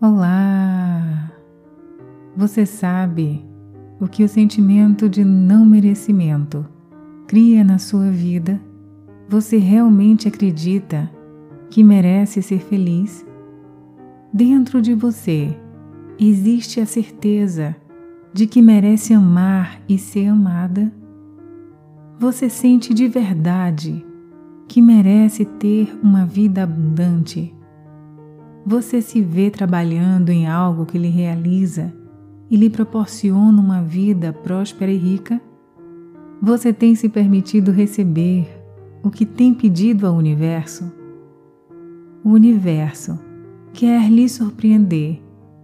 Olá! Você sabe o que o sentimento de não merecimento cria na sua vida? Você realmente acredita que merece ser feliz? Dentro de você existe a certeza de que merece amar e ser amada? Você sente de verdade que merece ter uma vida abundante? Você se vê trabalhando em algo que lhe realiza e lhe proporciona uma vida próspera e rica? Você tem se permitido receber o que tem pedido ao universo? O universo quer lhe surpreender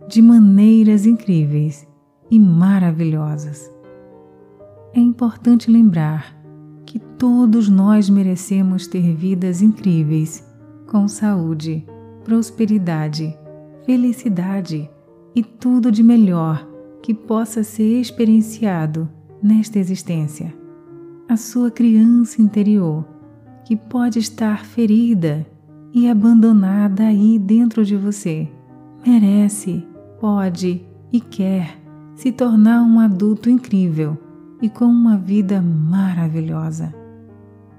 de maneiras incríveis e maravilhosas. É importante lembrar que todos nós merecemos ter vidas incríveis, com saúde, prosperidade, felicidade e tudo de melhor que possa ser experienciado nesta existência. A sua criança interior, que pode estar ferida e abandonada aí dentro de você, merece, pode e quer se tornar um adulto incrível e com uma vida maravilhosa.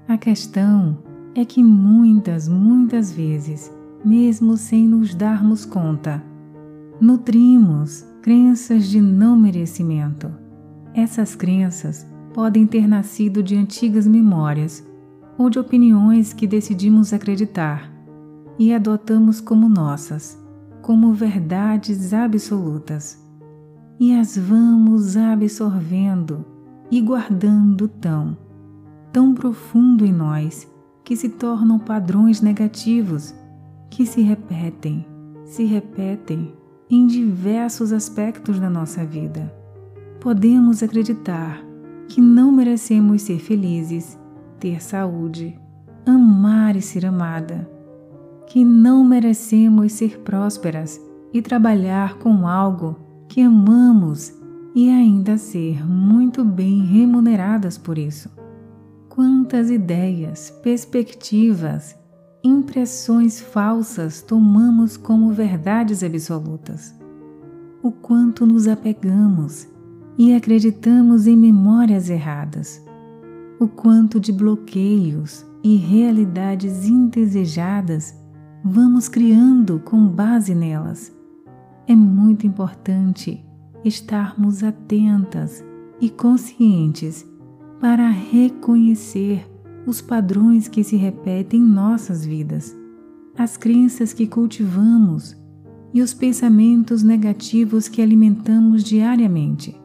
A questão é que muitas, muitas vezes mesmo sem nos darmos conta. Nutrimos crenças de não merecimento. Essas crenças podem ter nascido de antigas memórias ou de opiniões que decidimos acreditar e adotamos como nossas, como verdades absolutas. E as vamos absorvendo e guardando tão, tão profundo em nós que se tornam padrões negativos que se repetem, se repetem em diversos aspectos da nossa vida. Podemos acreditar que não merecemos ser felizes, ter saúde, amar e ser amada, que não merecemos ser prósperas e trabalhar com algo que amamos e ainda ser muito bem remuneradas por isso. Quantas ideias, perspectivas impressões falsas tomamos como verdades absolutas. O quanto nos apegamos e acreditamos em memórias erradas. O quanto de bloqueios e realidades indesejadas vamos criando com base nelas. É muito importante estarmos atentas e conscientes para reconhecer os padrões que se repetem em nossas vidas, as crenças que cultivamos e os pensamentos negativos que alimentamos diariamente.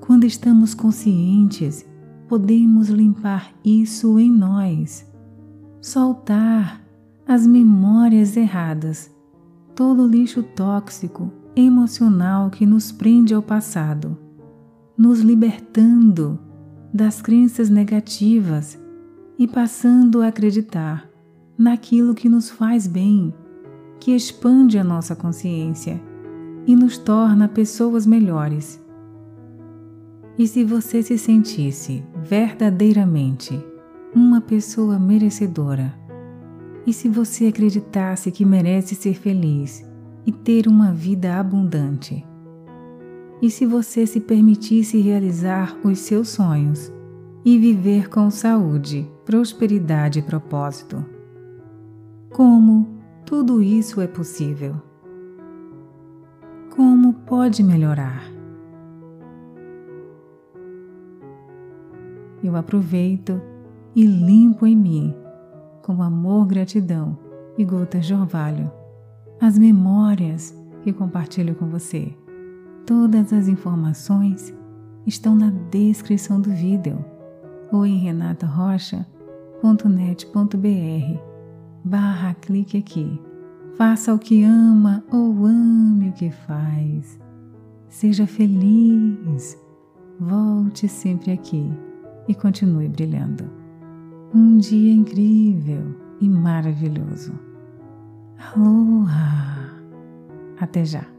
Quando estamos conscientes, podemos limpar isso em nós, soltar as memórias erradas, todo o lixo tóxico, emocional que nos prende ao passado, nos libertando das crenças negativas e passando a acreditar naquilo que nos faz bem, que expande a nossa consciência e nos torna pessoas melhores. E se você se sentisse verdadeiramente uma pessoa merecedora, e se você acreditasse que merece ser feliz e ter uma vida abundante, e se você se permitisse realizar os seus sonhos, e viver com saúde, prosperidade e propósito. Como tudo isso é possível? Como pode melhorar? Eu aproveito e limpo em mim, com amor, gratidão e gotas de orvalho, as memórias que compartilho com você. Todas as informações estão na descrição do vídeo ou em renatarocha.net.br barra clique aqui. Faça o que ama ou ame o que faz. Seja feliz. Volte sempre aqui e continue brilhando. Um dia incrível e maravilhoso. Aloha! Até já!